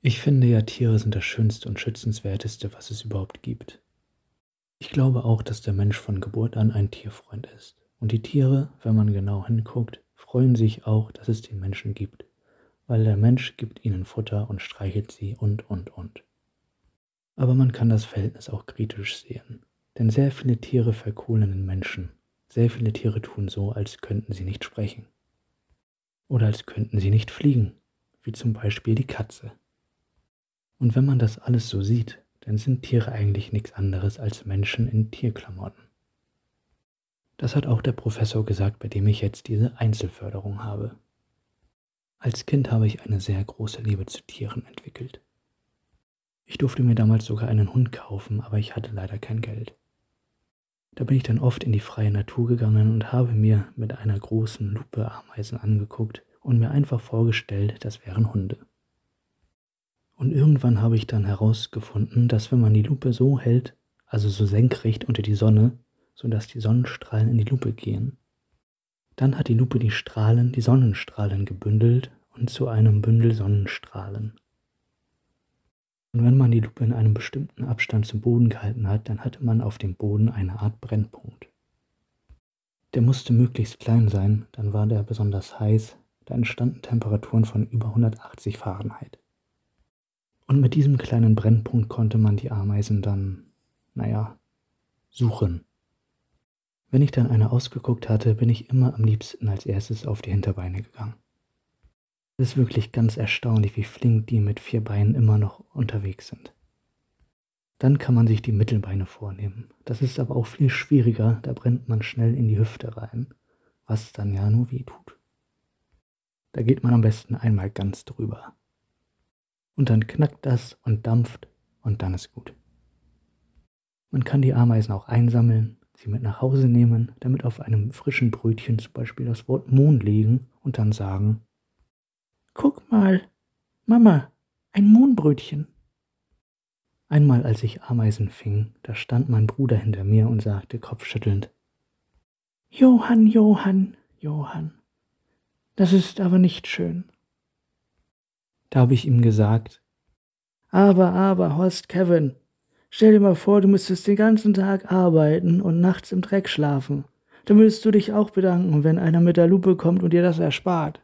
Ich finde ja, Tiere sind das Schönste und Schützenswerteste, was es überhaupt gibt. Ich glaube auch, dass der Mensch von Geburt an ein Tierfreund ist. Und die Tiere, wenn man genau hinguckt, freuen sich auch, dass es den Menschen gibt, weil der Mensch gibt ihnen Futter und streichelt sie und, und, und. Aber man kann das Verhältnis auch kritisch sehen, denn sehr viele Tiere verkohlen den Menschen. Sehr viele Tiere tun so, als könnten sie nicht sprechen. Oder als könnten sie nicht fliegen, wie zum Beispiel die Katze. Und wenn man das alles so sieht, dann sind Tiere eigentlich nichts anderes als Menschen in Tierklamotten. Das hat auch der Professor gesagt, bei dem ich jetzt diese Einzelförderung habe. Als Kind habe ich eine sehr große Liebe zu Tieren entwickelt. Ich durfte mir damals sogar einen Hund kaufen, aber ich hatte leider kein Geld. Da bin ich dann oft in die freie Natur gegangen und habe mir mit einer großen Lupe Ameisen angeguckt und mir einfach vorgestellt, das wären Hunde. Und irgendwann habe ich dann herausgefunden, dass wenn man die Lupe so hält, also so senkrecht unter die Sonne, sodass die Sonnenstrahlen in die Lupe gehen, dann hat die Lupe die Strahlen, die Sonnenstrahlen gebündelt und zu einem Bündel Sonnenstrahlen. Und wenn man die Lupe in einem bestimmten Abstand zum Boden gehalten hat, dann hatte man auf dem Boden eine Art Brennpunkt. Der musste möglichst klein sein, dann war der besonders heiß, da entstanden Temperaturen von über 180 Fahrenheit. Und mit diesem kleinen Brennpunkt konnte man die Ameisen dann, naja, suchen. Wenn ich dann eine ausgeguckt hatte, bin ich immer am liebsten als erstes auf die Hinterbeine gegangen. Es ist wirklich ganz erstaunlich, wie flink die mit vier Beinen immer noch unterwegs sind. Dann kann man sich die Mittelbeine vornehmen. Das ist aber auch viel schwieriger, da brennt man schnell in die Hüfte rein, was dann ja nur weh tut. Da geht man am besten einmal ganz drüber und dann knackt das und dampft und dann ist gut. Man kann die Ameisen auch einsammeln, sie mit nach Hause nehmen, damit auf einem frischen Brötchen zum Beispiel das Wort Mond legen und dann sagen, Guck mal, Mama, ein Mohnbrötchen. Einmal als ich Ameisen fing, da stand mein Bruder hinter mir und sagte kopfschüttelnd, Johann, Johann, Johann, das ist aber nicht schön. Da habe ich ihm gesagt, aber, aber, Horst Kevin, stell dir mal vor, du müsstest den ganzen Tag arbeiten und nachts im Dreck schlafen. Da müsstest du dich auch bedanken, wenn einer mit der Lupe kommt und dir das erspart.